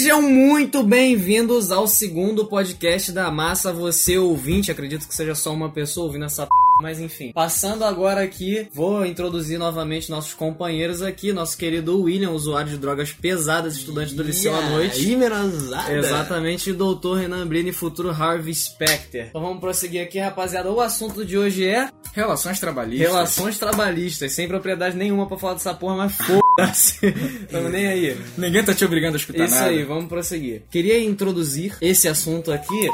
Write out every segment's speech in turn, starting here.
Sejam muito bem-vindos ao segundo podcast da Massa, você ouvinte. Acredito que seja só uma pessoa ouvindo essa p... Mas enfim, passando agora aqui, vou introduzir novamente nossos companheiros aqui. Nosso querido William, usuário de drogas pesadas, estudante do Liceu à Noite. Imerazada. Exatamente, e doutor Renan Brini, futuro Harvey Specter. Então vamos prosseguir aqui, rapaziada. O assunto de hoje é Relações trabalhistas. relações trabalhistas. Sem propriedade nenhuma pra falar dessa porra, mas foda-se. Tamo nem aí. Ninguém tá te obrigando a escutar Isso nada. aí, vamos prosseguir. Queria introduzir esse assunto aqui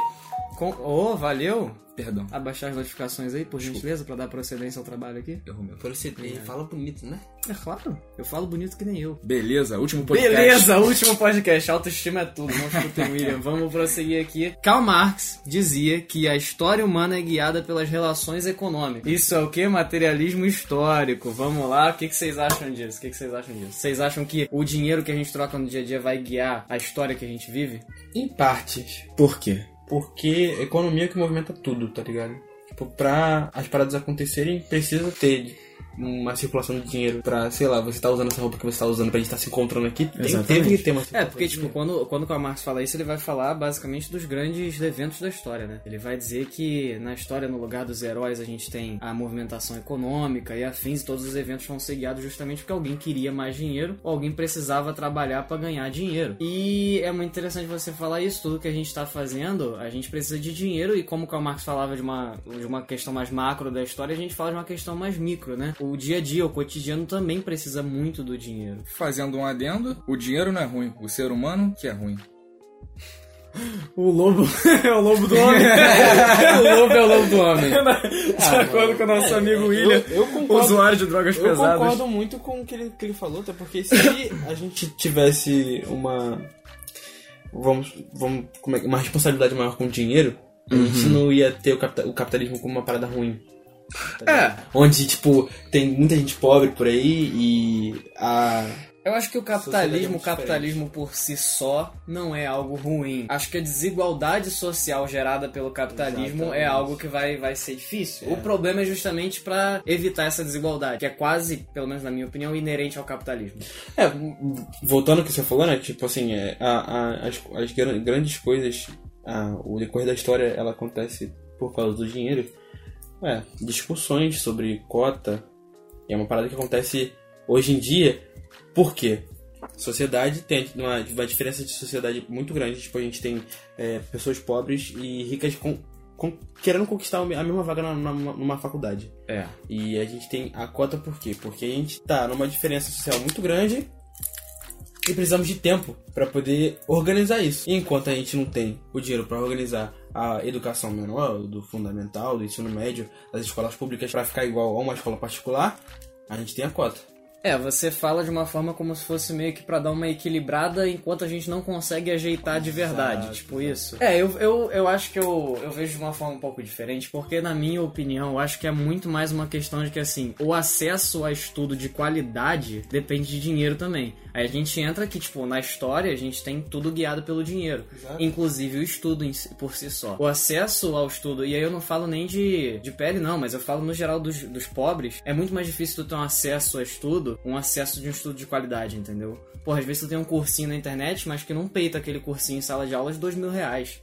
com. Oh, valeu! Perdão. Abaixar as notificações aí, por gentileza, pra dar procedência ao trabalho aqui. Errou meu. Proceder, fala bonito, né? É claro, eu falo bonito que nem eu. Beleza, último podcast. Beleza, último podcast. Autoestima é tudo. Não escutem, William. Vamos prosseguir aqui. Karl Marx dizia que a história humana é guiada pelas relações econômicas. Isso é o que? Materialismo histórico. Vamos lá, o que, que vocês acham disso? O que, que vocês acham disso? Vocês acham que o dinheiro que a gente troca no dia a dia vai guiar a história que a gente vive? Em partes. Por quê? Porque economia é que movimenta tudo, tá ligado? Tipo, pra as paradas acontecerem, precisa ter uma circulação de dinheiro pra, sei lá, você tá usando essa roupa que você tá usando pra gente tá se encontrando aqui. Tem, teve que ter uma É, porque, tipo, quando, quando o Karl Marx fala isso, ele vai falar basicamente dos grandes eventos da história, né? Ele vai dizer que na história, no lugar dos heróis, a gente tem a movimentação econômica e afins, e todos os eventos vão ser guiados justamente porque alguém queria mais dinheiro ou alguém precisava trabalhar pra ganhar dinheiro. E é muito interessante você falar isso, tudo que a gente tá fazendo, a gente precisa de dinheiro e como o Karl Marx falava de uma, de uma questão mais macro da história, a gente fala de uma questão mais micro, né? O dia a dia, o cotidiano também precisa muito do dinheiro. Fazendo um adendo, o dinheiro não é ruim, o ser humano que é ruim. O lobo é o lobo do homem. o lobo é o lobo do homem. De acordo com o nosso amigo William, eu, eu concordo, usuário de drogas eu pesadas. concordo muito com o que ele, que ele falou, até porque se a gente tivesse uma. Vamos. vamos é, uma responsabilidade maior com o dinheiro, a gente não ia ter o, o capitalismo como uma parada ruim. É, Onde, tipo, tem muita gente pobre por aí e a. eu acho que o é capitalismo, o capitalismo por si só não é algo ruim. Acho que a desigualdade social gerada pelo capitalismo é Exatamente. algo que vai, vai ser difícil. O problema é justamente pra evitar essa desigualdade, que é quase, pelo menos na minha opinião, inerente ao capitalismo. É, voltando ao que você falou, né? Tipo assim, é, a, a- as, as gran- grandes coisas, a- o decorrer da história, ela acontece por causa do dinheiro. É, discussões sobre cota é uma parada que acontece hoje em dia. Por quê? Sociedade tem uma, uma diferença de sociedade muito grande. Tipo, a gente tem é, pessoas pobres e ricas com, com- querendo conquistar a mesma vaga na- na- numa faculdade. É. E a gente tem a cota por quê? Porque a gente tá numa diferença social muito grande e precisamos de tempo para poder organizar isso. E enquanto a gente não tem o dinheiro para organizar a educação manual, do fundamental, do ensino médio, das escolas públicas para ficar igual a uma escola particular, a gente tem a cota. É, você fala de uma forma como se fosse meio que pra dar uma equilibrada enquanto a gente não consegue ajeitar de verdade, Exato, tipo isso. É, eu, eu, eu acho que eu, eu vejo de uma forma um pouco diferente, porque na minha opinião, eu acho que é muito mais uma questão de que assim, o acesso a estudo de qualidade depende de dinheiro também. Aí a gente entra que, tipo, na história a gente tem tudo guiado pelo dinheiro. Exato. Inclusive o estudo si- por si só. O acesso ao estudo, e aí eu não falo nem de, de pele, não, mas eu falo no geral dos, dos pobres, é muito mais difícil tu ter um acesso a estudo, um acesso de um estudo de qualidade, entendeu? Porra, às vezes tu tem um cursinho na internet, mas que não peita aquele cursinho em sala de aula de dois mil reais.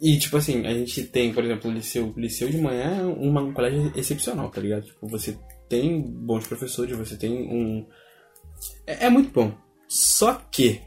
E tipo assim, a gente tem, por exemplo, o liceu, o liceu de manhã é uma, um colégio excepcional, tá ligado? Tipo, você tem bons professores, você tem um. É, é muito bom. Só que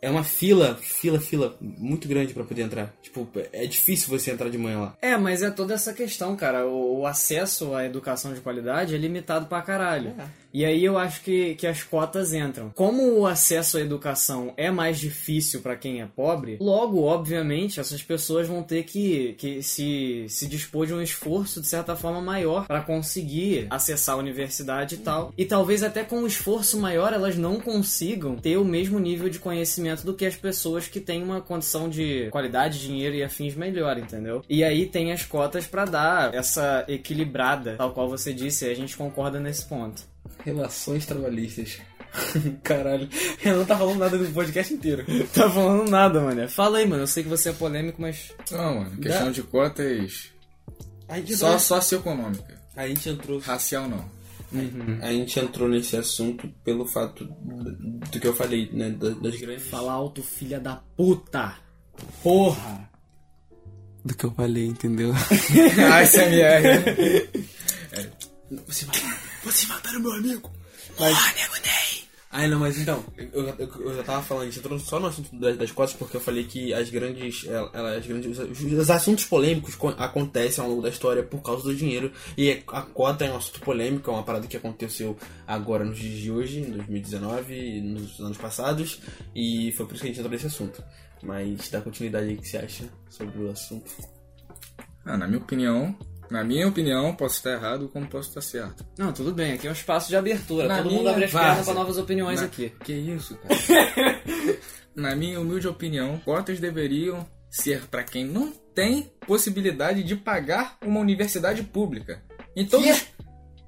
é uma fila, fila, fila muito grande pra poder entrar. Tipo, é difícil você entrar de manhã lá. É, mas é toda essa questão, cara. O, o acesso à educação de qualidade é limitado pra caralho. E aí eu acho que, que as cotas entram. Como o acesso à educação é mais difícil pra quem é pobre, logo, obviamente, essas pessoas vão ter que, que se, se dispor de um esforço, de certa forma, maior pra conseguir acessar a universidade e tal. E talvez até com um esforço maior elas não consigam ter o mesmo nível de conhecimento do que as pessoas que têm uma condição de qualidade, dinheiro e afins melhor, entendeu? E aí tem as cotas pra dar essa equilibrada, tal qual você disse, e a gente concorda nesse ponto. Relações trabalhistas. Caralho. Eu não tá falando nada do podcast inteiro. Tá falando nada, mano. Fala aí, mano. Eu sei que você é polêmico, mas. Não, mano, questão de cotas só socioeconômica. a gente entrou. Racial não. Uhum. A gente entrou nesse assunto pelo fato do, que eu falei, né? Das, grandes. Fala alto, filha da puta! Porra! Do que eu falei, entendeu? ASMR. Você, você mataram meu amigo! Mas- nego Ney! Ai, não, mas então, eu, eu, eu já tava falando, a gente entrou só no assunto das, das cotas porque eu falei que as grandes, ela- ela- as grandes os, os assuntos polêmicos co- acontecem ao longo da história por causa do dinheiro e a cota é um assunto polêmico, é uma parada que aconteceu agora nos dias de hoje, em 2019, e nos anos passados, e foi por isso que a gente entrou nesse assunto. Mas dá continuidade aí, o que você acha sobre o assunto? Ah, na minha opinião, na minha opinião, posso estar errado como posso estar certo. Não, tudo bem, aqui é um espaço de abertura. Na Todo mundo abre as pernas pra novas opiniões Na- aqui. Que isso, cara? Na minha humilde opinião, cotas deveriam ser para quem não tem possibilidade de pagar uma universidade pública. Em todos, Quê?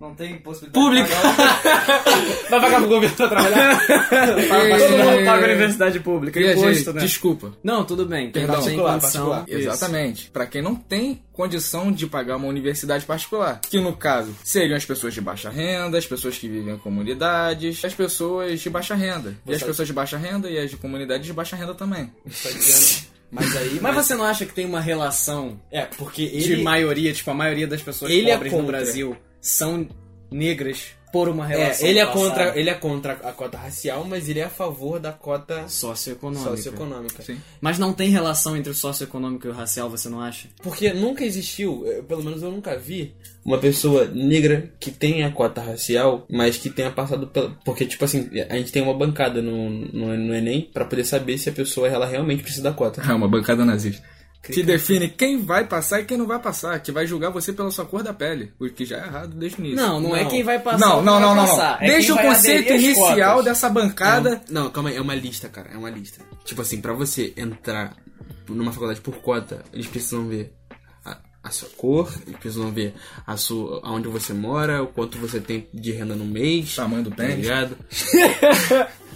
Não tem possibilidade Público! Vai pagar pro governo pra trabalhar? Todo mundo paga a universidade pública, Viajei, imposto, né? desculpa. Não, tudo bem. Quem Perdão. não tem Particular, condição... particular. Isso. Exatamente. Para quem não tem condição de pagar uma universidade particular, que no caso seriam as pessoas de baixa renda, as pessoas que vivem em comunidades, as pessoas de baixa renda. E as Você- pessoas de baixa renda e as de comunidades de baixa renda também. Tá dizendo- Mas aí. Mas você não acha que tem uma relação É, porque de ele. maioria, tipo, a maioria das pessoas Ele é pobres no contra. Brasil são negras por uma É, relação ele é passada contra, ele é contra a cota racial, mas ele é a favor da cota socioeconômica. socioeconômica. Sim. Mas não tem relação entre o socioeconômico e o racial, você não acha? Porque nunca existiu, eh, pelo menos eu nunca vi, uma pessoa negra que tenha cota racial, mas que tenha passado pela. Porque, tipo assim, a gente tem uma bancada no, no, no Enem pra poder saber se a pessoa ela realmente precisa da cota. É uma bancada nazista. Que define quem vai passar e quem não vai passar, que vai julgar você pela sua cor da pele, o que já é errado desde o início. Não, não, é Não. quem vai passar. não, não, quem não, vai não, passar. não. É Deixa quem o conceito inicial dessa bancada. Não, calma aí, é uma lista, cara, é uma lista. Tipo assim, pra você entrar numa faculdade por cota, eles precisam ver a, a sua cor, eles precisam ver a sua, aonde você mora, o quanto você tem de renda no mês. Tamanho do Tá pênis. ligado?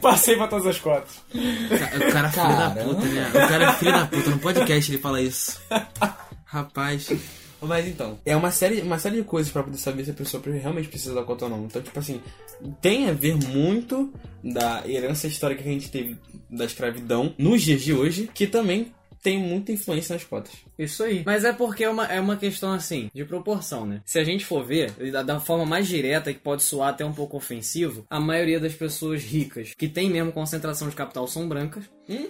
Passei pra todas as cotas. O cara é filho da puta, né? O cara é filho da puta, no podcast ele fala isso. Rapaz. Mas então, é uma série, uma série de coisas pra poder saber se a pessoa realmente precisa da cota ou não. Então, tipo assim, tem a ver muito da herança histórica que a gente teve da escravidão nos dias de hoje, que também tem muita influência nas cotas. Isso aí. Mas é porque é uma, é uma questão assim, de proporção, né? Se a gente for ver, da, da forma mais direta, que pode soar até um pouco ofensivo, a maioria das pessoas ricas que tem mesmo concentração de capital são brancas.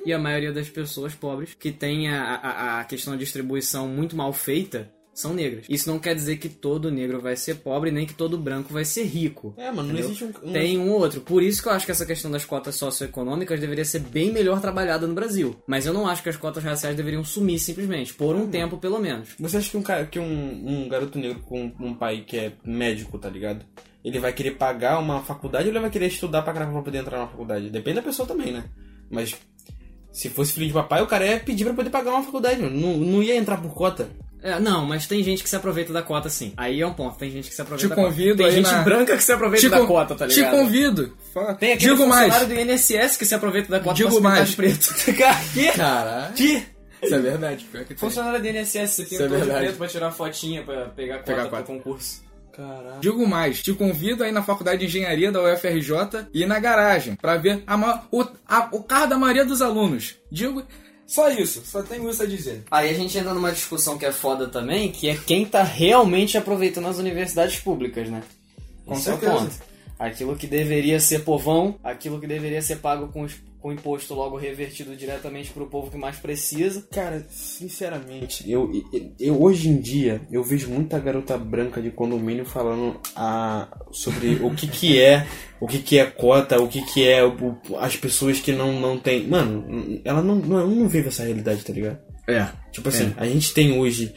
E a maioria das pessoas pobres que tem a, a, a questão da distribuição muito mal feita são negras. Isso não quer dizer que todo negro vai ser pobre, nem que todo branco vai ser rico. É, mano, não Entendeu? existe um. um- Tem um ou outro. Por isso que eu acho que essa questão das cotas socioeconômicas deveria ser bem melhor trabalhada no Brasil. Mas eu não acho que as cotas raciais deveriam sumir simplesmente, por um tempo pelo menos. Você acha que um, cara, que um, um garoto negro com um pai que é médico, tá ligado? Ele vai querer pagar uma faculdade ou ele vai querer estudar pra caramba pra poder entrar na faculdade? Depende da pessoa também, né? Mas se fosse filho de papai, o cara ia pedir pra poder pagar uma faculdade, mano. Não, não ia entrar por cota. É, não, mas tem gente que se aproveita da cota sim. Aí é um ponto, tem gente que se aproveita Te da cota. convido Tem aí gente na- branca que se aproveita da con- cota, tá te ligado? convido. Fala. Tem aquele Digo mais. funcionário do INSS que se aproveita da cota Digo mais. preto. Que? Caralho. Que? Isso é verdade. Pior que tem. Funcionário do INSS, você Isso é pintou de verdade. preto pra tirar fotinha pra pegar cota Pegar pro cota. concurso. Caralho. Digo mais, te convido aí na faculdade de engenharia da UFRJ e ir na garagem pra ver a o, a- o carro da maioria dos alunos. Digo só isso, só tenho isso a dizer. Aí a gente entra numa discussão que é foda também, que é quem tá realmente aproveitando as universidades públicas, né? Com Esse é o certeza. ponto. Aquilo que deveria ser povão, aquilo que deveria ser pago com, os- com imposto logo revertido diretamente pro povo que mais precisa. Cara, sinceramente, eu, eu, eu hoje em dia eu vejo muita garota branca de condomínio falando a, sobre o que que é, o que que é cota, o que que é o- as pessoas que não, não tem. Mano, ela não, não, não vive essa realidade, tá ligado? É. Tipo assim, a gente tem hoje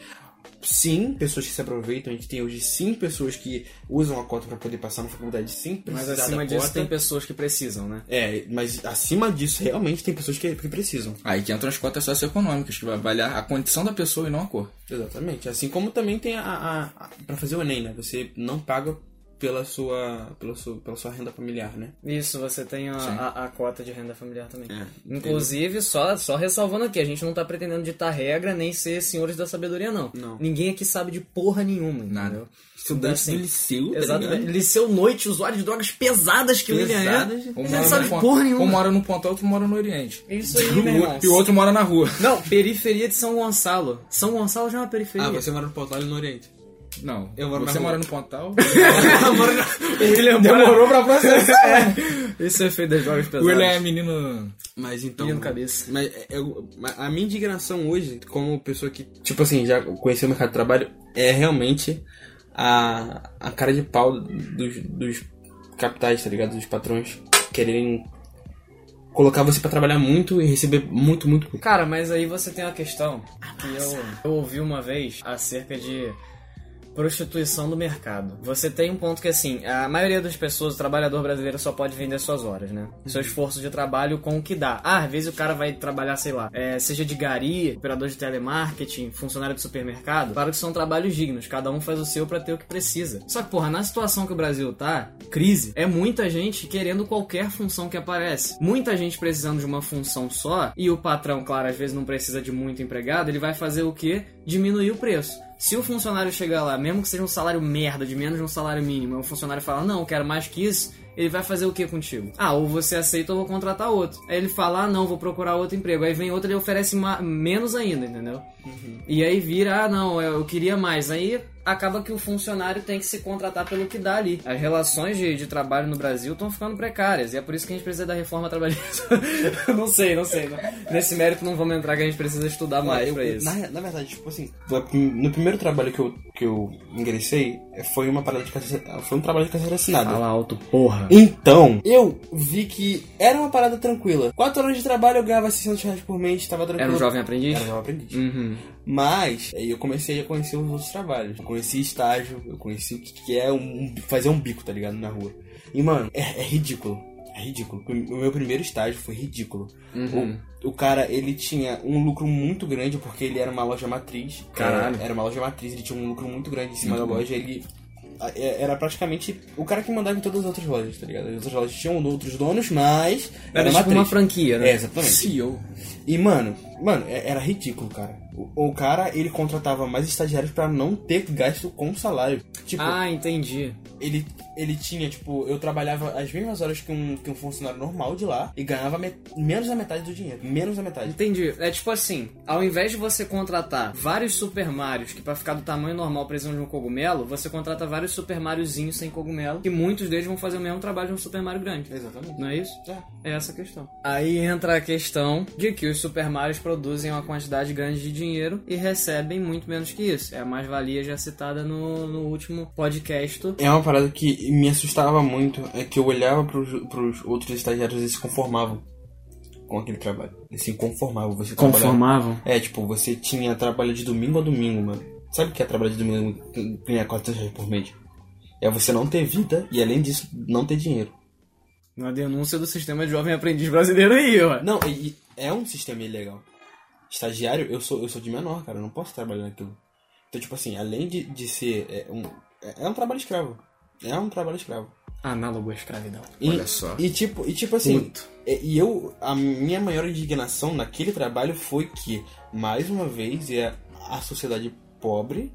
sim pessoas que se aproveitam, a gente tem hoje sim pessoas que usam a cota pra poder passar na faculdade sem Mas acima da disso cota. tem pessoas que precisam, né? É, mas acima disso realmente tem pessoas que, que precisam. Aí que entram as cotas socioeconômicas, que vai avaliar a condição da pessoa e não a cor. Exatamente. Assim como também tem a, a, a para fazer o Enem, né? Você não paga pela sua, pela sua, pela sua renda familiar, né? Isso, você tem a, a, a cota de renda familiar também. É, Inclusive, só, só ressalvando aqui, a gente não tá pretendendo ditar regra nem ser senhores da sabedoria, não. Não. Ninguém aqui sabe de porra nenhuma, Nada. entendeu? Estudante Assim, do liceu, tá Exatamente. ligado? Liceu Noite, usuário de drogas pesadas que o William Pesadas. é. Um não sabe ponto- porra nenhuma. Um mora no pontal, outro mora no Oriente. Isso aí, meu irmão. E o outro mora na rua. Não, periferia de São Gonçalo. São Gonçalo já é uma periferia. Ah, você mora no Portal e no Oriente. Não, Eu moro você mora no pontal. O William Demorou pra processar. Isso é feito das drogas O pesadas. William é menino. Mas então. Menino cabeça. Mas é- eu- mas a minha indignação hoje, como pessoa que, tipo assim, já conheceu o mercado de trabalho, é realmente a, a cara de pau dos, dos capitais, tá ligado? Dos patrões quererem colocar você pra trabalhar muito e receber muito, muito pouco. Cara, mas aí você tem uma questão que eu, eu ouvi uma vez acerca de prostituição do mercado. Você tem um ponto que assim, a maioria das pessoas, o trabalhador brasileiro só pode vender suas horas, né? Seu esforço de trabalho com o que dá. Ah, às vezes o cara vai trabalhar, sei lá, é, seja de gari, operador de telemarketing, funcionário de supermercado. Claro que são trabalhos dignos, cada um faz o seu pra ter o que precisa. Só que, porra, na situação que o Brasil tá, crise, é muita gente querendo qualquer função que aparece. Muita gente precisando de uma função só, e o patrão, claro, às vezes não precisa de muito empregado, ele vai fazer o quê? Diminuir o preço. Se o funcionário chegar lá, mesmo que seja um salário merda, de menos de um salário mínimo, e o funcionário fala, não, eu quero mais que isso, ele vai fazer o que contigo? Ah, ou você aceita ou vou contratar outro. Aí ele fala, ah, não, vou procurar outro emprego. Aí vem outro, ele oferece menos ainda, entendeu? E aí vira, ah, não, eu queria mais. Aí acaba que o funcionário tem que se contratar pelo que dá ali. As relações de, de trabalho no Brasil estão ficando precárias. E é por isso que a gente precisa da reforma trabalhista. não sei, não sei. Nesse mérito não vamos entrar que a gente precisa estudar mais Eu- pra isso. Na, na verdade, tipo assim, no primeiro trabalho que eu, que eu ingressei, foi uma parada de carteira, foi um trabalho de carteira assinada. Fala alto, porra. Então, eu vi que era uma parada tranquila. Quatro horas de trabalho eu ganhava 600 reais por mês, tava tranquilo. Era um jovem aprendiz? Era um jovem aprendiz. Uhum. Mas, aí eu comecei a conhecer os outros trabalhos. Eu conheci estágio, eu conheci o que é um, fazer um bico, tá ligado? Na rua. E, mano, é, é ridículo. É ridículo. O meu primeiro estágio foi ridículo. Uhum. O, o cara, ele tinha um lucro muito grande porque ele era uma loja matriz. Caralho. É, Era uma loja matriz, ele tinha um lucro muito grande em cima da loja. Ele era praticamente o cara que mandava em todas as outras lojas, tá ligado? As outras lojas tinham outros donos, mas Era, era, tipo uma franquia, né? É, exatamente. CEO. E, mano, mano, é- era ridículo, cara. O, o cara, ele contratava mais estagiários pra não ter gasto com salário. Tipo, Ah, entendi. Ele, ele tinha, tipo, eu trabalhava as mesmas horas que um, que um funcionário normal de lá e ganhava me- menos da metade do dinheiro. Menos da metade. Entendi. É tipo assim, ao invés de você contratar vários Super Marios que pra ficar do tamanho normal precisam de um cogumelo, você contrata vários Super Mariozinhos sem cogumelo, que muitos deles vão fazer o mesmo trabalho de um Super Mario grande. Exatamente. Não é isso? É. É essa a questão. Aí entra a questão de que os Super Marios produzem uma quantidade grande de dinheiro e recebem muito menos que isso. É a mais-valia já citada no, no último podcast. É uma parada que me assustava muito, é que eu olhava pros, pros outros estagiários e se conformavam com aquele trabalho. Eles se conformavam. Você Conformavam? É, tipo, você tinha trabalho de domingo a domingo, mano. Sabe o que é trabalho de domingo ganhar 400 reais por mês? É você não ter vida e, além disso, não ter dinheiro. Uma denúncia do sistema de jovem aprendiz brasileiro aí, ó. Não, é um sistema ilegal. Estagiário, eu sou, eu sou de menor, cara. Eu não posso trabalhar naquilo. Então, tipo assim, além de, de ser é um, é é um trabalho escravo. É um trabalho escravo. Análogo à escravidão. E, Olha só. E tipo, e tipo assim, Puto. e, e eu, a minha maior indignação naquele trabalho foi que, mais uma vez, é a sociedade pobre,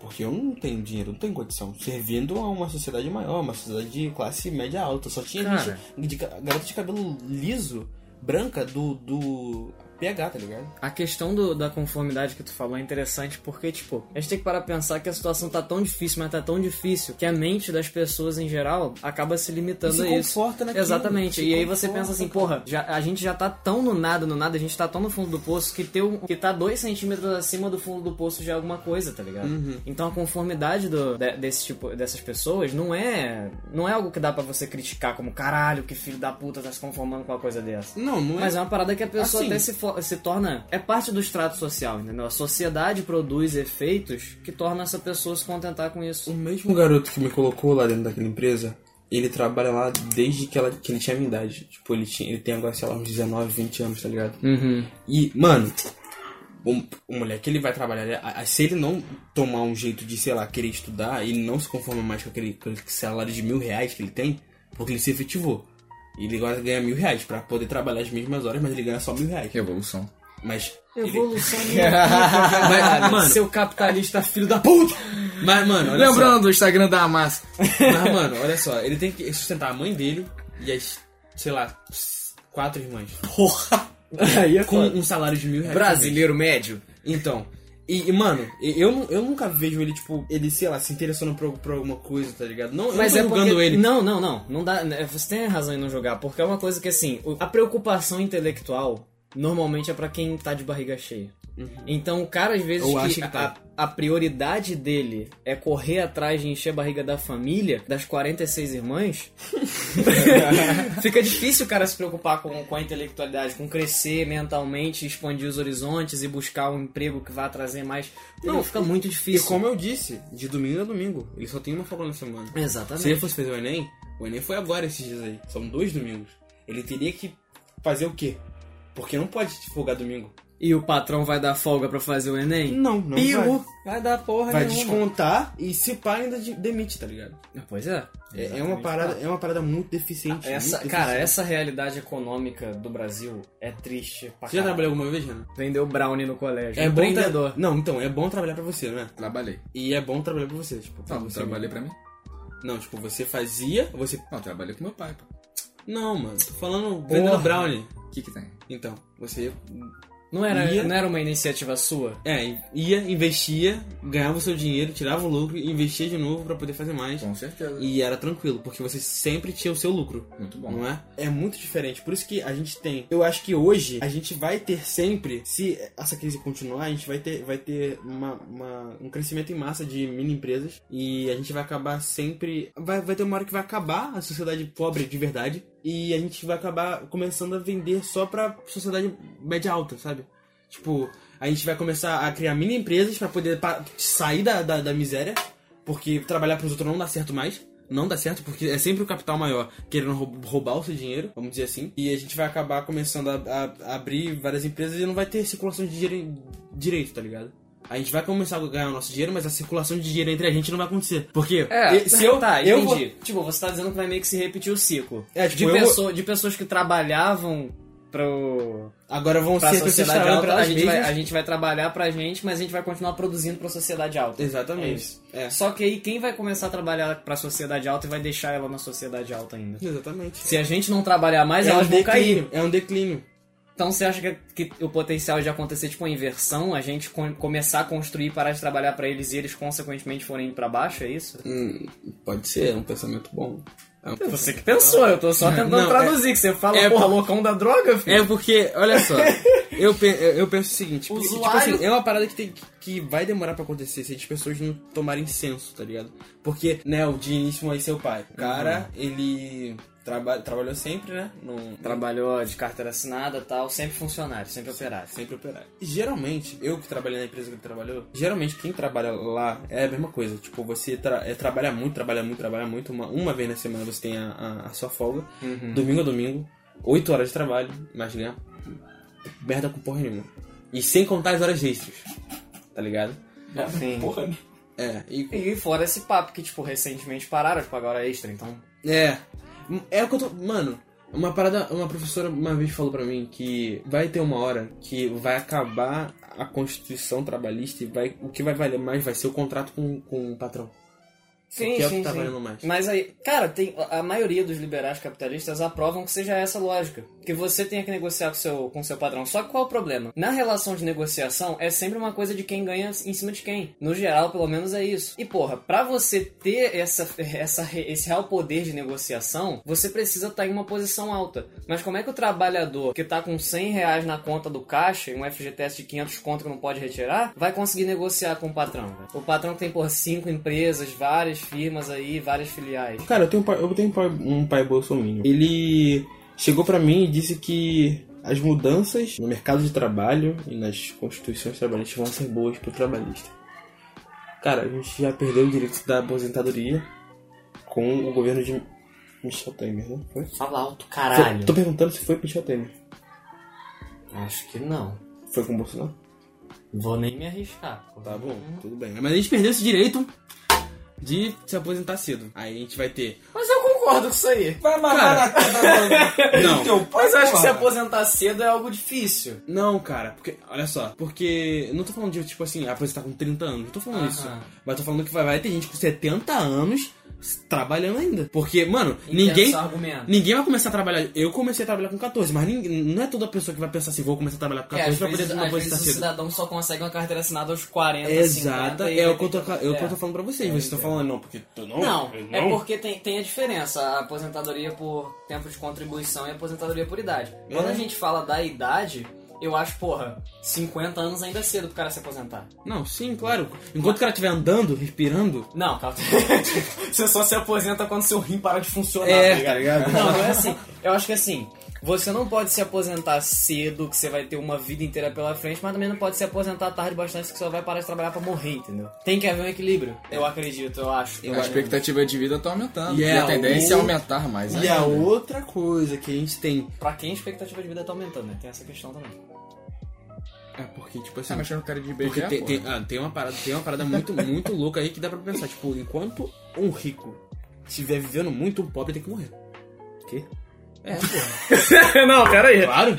porque eu não tenho dinheiro, não tenho condição, servindo a uma sociedade maior, uma sociedade de classe média alta. Só tinha Cara. gente, de, garota de cabelo liso, branca, do, do PH, tá ligado? A questão do- da conformidade que tu falou é interessante porque, tipo, a gente tem que parar pra pensar que a situação tá tão difícil, mas tá tão difícil que a mente das pessoas em geral acaba se limitando se a isso. conforta naquilo, Exatamente. se E aí você pensa assim, porra, já, a gente já tá tão no nada, no nada, a gente tá tão no fundo do poço que ter um, que tá dois centímetros acima do fundo do poço já é alguma coisa, tá ligado? Uhum. Então a conformidade do, de- desse tipo, dessas pessoas não é não é algo que dá pra você criticar como caralho, que filho da puta tá se conformando com uma coisa dessa. Não, não é. Mas é uma parada que a pessoa Assim. até se, se torna. É parte do extrato social, entendeu? A sociedade produz efeitos que tornam essa pessoa se contentar com isso. O mesmo garoto que me colocou lá dentro daquela empresa, ele trabalha lá desde que, ela, que ele tinha a minha idade. Tipo, ele, tinha, ele tem agora, sei lá, uns 19, 20 anos, tá ligado? Uhum. E, mano, o, o moleque ele vai trabalhar, se ele não tomar um jeito de, sei lá, querer estudar, ele não se conforma mais com aquele, com aquele salário de mil reais que ele tem, porque ele se efetivou. Ele agora ganha mil reais pra poder trabalhar as mesmas horas, mas ele ganha só mil reais. Revolução. Mas. Evolução Mas, mano, Seu capitalista filho da puta! mas, mano, olha só. Lembrando do Instagram da Hamas. Mas, mano, olha só, ele tem que sustentar a mãe dele e as, sei lá, quatro irmãs. Porra! Aí é Com foda. um salário de mil reais. Brasileiro médio. Então. E, mano, eu, eu nunca vejo ele, tipo, ele, sei lá, se interessando por, por alguma coisa, tá ligado? Não, Mas não é tô porque... julgando ele. Não, não, não. não dá... né, Você tem razão em não jogar, porque é uma coisa que, assim, a preocupação intelectual normalmente é pra quem tá de barriga cheia. Então o cara, às vezes, que, que tá. a, a prioridade dele é correr atrás de encher a barriga da família, das 46 irmãs, fica difícil o cara se preocupar com, com a intelectualidade, com crescer mentalmente, expandir os horizontes e buscar um emprego que vá trazer mais. Não, fica muito E difícil. como eu disse, de domingo a domingo, ele só tem uma folga na semana. Se ele Exatamente. fosse fazer o Enem, o Enem foi agora esses dias aí. São dois domingos. Ele teria que fazer o quê? Porque não pode folgar domingo. E o patrão vai dar folga pra fazer o Enem? Não, não Piu! Vai dar porra Vai nenhuma. descontar e se pá ainda de- demite, tá ligado? Pois é. É, é uma parada, é uma parada muito deficiente. Essa, muito cara, deficiente. essa realidade econômica do Brasil é triste pra Você já caralho. trabalhou alguma vez, Renan? Vendeu brownie no colégio. É bom tra-. Não, então, é bom trabalhar pra você, né? Trabalhei. E é bom trabalhar pra você, tipo, pra Não, você. trabalhei pra mim. Não, tipo, você fazia, você. Não, trabalhei com meu pai, pô. Não, mano, tô falando vendendo brownie. O que que tem? Então, você Não era, Ia- não era uma iniciativa sua? é, ia, investia, ganhava o seu dinheiro, tirava o lucro e investia de novo pra poder fazer mais. Com certeza. E era tranquilo, porque você sempre tinha o seu lucro. Muito bom. Não é? É muito diferente. Por isso que a gente tem. Eu acho que hoje a gente vai ter sempre, se essa crise continuar, a gente vai ter, vai ter uma, uma- um crescimento em massa de mini empresas. E a gente vai acabar sempre. Vai, vai ter uma hora que vai acabar a sociedade pobre de verdade. E a gente vai acabar começando a vender só pra sociedade média alta, sabe? Tipo, a gente vai começar a criar mini empresas pra poder sair da, da, da miséria. Porque trabalhar pros outros não dá certo mais. Não dá certo, porque é sempre o capital maior querendo rou- roubar o seu dinheiro, vamos dizer assim. E a gente vai acabar começando a, a- a abrir várias empresas e não vai ter circulação de dinheiro direito, tá ligado? A gente vai começar a ganhar o nosso dinheiro, mas a circulação de dinheiro entre a gente não vai acontecer. Porque e- se eu, tá, eu entendi. vou- Tipo, você tá dizendo que vai meio que se repetir o ciclo. É, tipo, de, eu vou- pessoa- de pessoas que trabalhavam pro, agora vão pra ser sociedade alta, pra a gente, vai, a gente vai trabalhar pra gente, mas a gente vai continuar produzindo pra sociedade alta. É Exatamente. isso. É. Só que aí quem vai começar a trabalhar pra sociedade alta e vai deixar ela na sociedade alta ainda? Exatamente. Se a gente não trabalhar mais, é um elas vão cair. declínio. É um declínio. Então você acha que, que o potencial de acontecer tipo uma inversão, a gente com- começar a construir e parar de trabalhar pra eles e eles consequentemente forem pra baixo, é isso? Hum, pode ser, é um pensamento bom. É um Você que pensou, eu tô só tentando Não, traduzir, que você fala, é porra, por- loucão da droga, filho. É porque, olha só, eu, pe- eu penso o seguinte, porque, tipo Usuário- assim, é uma parada que, tem, que vai demorar pra acontecer se as pessoas não tomarem senso, tá ligado? Porque, né, o de início aí seu pai, o cara, ele traba trabalhou sempre, né, num, Trabalhou de carteira assinada tal, sempre funcionário, sempre operário. sempre operário. E geralmente, eu que trabalhei na empresa que ele trabalhou, geralmente quem trabalha lá é a mesma coisa. Tipo, você tra é, trabalha muito, trabalha muito, trabalha muito. Uma, uma vez na semana você tem a, a, a sua folga. Domingo a domingo, 8 horas de trabalho, mas ganha merda com porra nenhuma. E sem contar as horas extras, tá ligado? Sim. É, e E fora esse papo que, tipo, recentemente pararam de pagar hora extra, então... É. É o que eu tô. Mano, uma parada. Uma professora uma vez falou pra mim que vai ter uma hora que vai acabar a Constituição trabalhista e vai, o que vai valer mais vai ser o contrato com, com o patrão. Sim, que é o sim, que tá sim. valendo mais. Mas aí, cara, tem, a maioria dos liberais capitalistas aprovam que seja essa a lógica. Que você tenha que negociar com seu, com seu patrão. Só que qual é o problema? Na relação de negociação, é sempre uma coisa de quem ganha em cima de quem. No geral, pelo menos é isso. E porra, pra você ter essa, essa, esse real poder de negociação, você precisa estar em uma posição alta. Mas como é que o trabalhador que tá com 100 reais na conta do caixa e um FGTS de 500 conto que não pode retirar, vai conseguir negociar com o patrão? velho? O patrão tem, por cinco empresas, várias firmas aí, várias filiais. Cara, eu tenho eu tenho um pai, um pai. Ele chegou pra mim e disse que as mudanças no mercado de trabalho e nas constituições trabalhistas vão ser boas pro trabalhista. Cara, a gente já perdeu o direito da aposentadoria com o governo de Michel Temer, né? Foi? Fala alto, Foi- caralho. Tô perguntando se foi Michel Temer. Acho que não. Foi com o Bolsonaro? Vou nem me arriscar. Tá bom, tudo bem. Mas a gente perdeu esse direito de se aposentar cedo. Aí a gente vai ter. Mas eu concordo com isso aí. Vai amarrar na cara Não. teu pai, Mas eu acho que se aposentar cedo é algo difícil. Não, cara, porque, olha só, porque eu não tô falando de, tipo assim, aposentar com 30 anos, não tô falando Aham. isso. Mas tô falando que vai, vai ter gente com 70 anos trabalhando ainda. Porque, mano, Entendo ninguém. argumento. Ninguém vai começar a trabalhar. Eu comecei a trabalhar com 14, mas ninguém, não é toda pessoa que vai pensar assim, vou começar a trabalhar com É, 14 às pra poder vezes, ter uma às vezes aposentar o cidadão só consegue uma carteira assinada aos 40, Exata, 50, e é o que eu tô, é o que eu tô é. falando pra vocês. Vocês estão falando, não, porque tu não. Não, eu é porque tem, tem a diferença, a aposentadoria por tempo de contribuição e aposentadoria por idade. Quando É. a gente fala da idade, eu acho, porra, 50 anos ainda é cedo pro cara se aposentar. Não, sim, claro. Enquanto o cara estiver andando, respirando. Não, calma. você só se aposenta quando seu rim para de funcionar, É, tá ligado? tá ligado? Não, não é assim. Eu acho que assim, você não pode se aposentar cedo, que você vai ter uma vida inteira pela frente, mas também não pode se aposentar tarde bastante, que você só vai parar de trabalhar pra morrer, entendeu? Tem que haver um equilíbrio, eu acredito, eu acho. a expectativa de vida tá aumentando. E E, é a tendência o- é aumentar mais. E a ainda. outra coisa que a gente tem. Pra quem a expectativa de vida tá aumentando, né? Tem essa questão também. É porque, tipo assim. Tá mexendo com cara de Porque beijar, tem, tem, ah, tem uma parada, tem uma parada muito, muito louca aí que dá pra pensar. Tipo, enquanto um rico estiver vivendo muito, um pobre tem que morrer. Quê? É, porra. não, pera aí. Claro.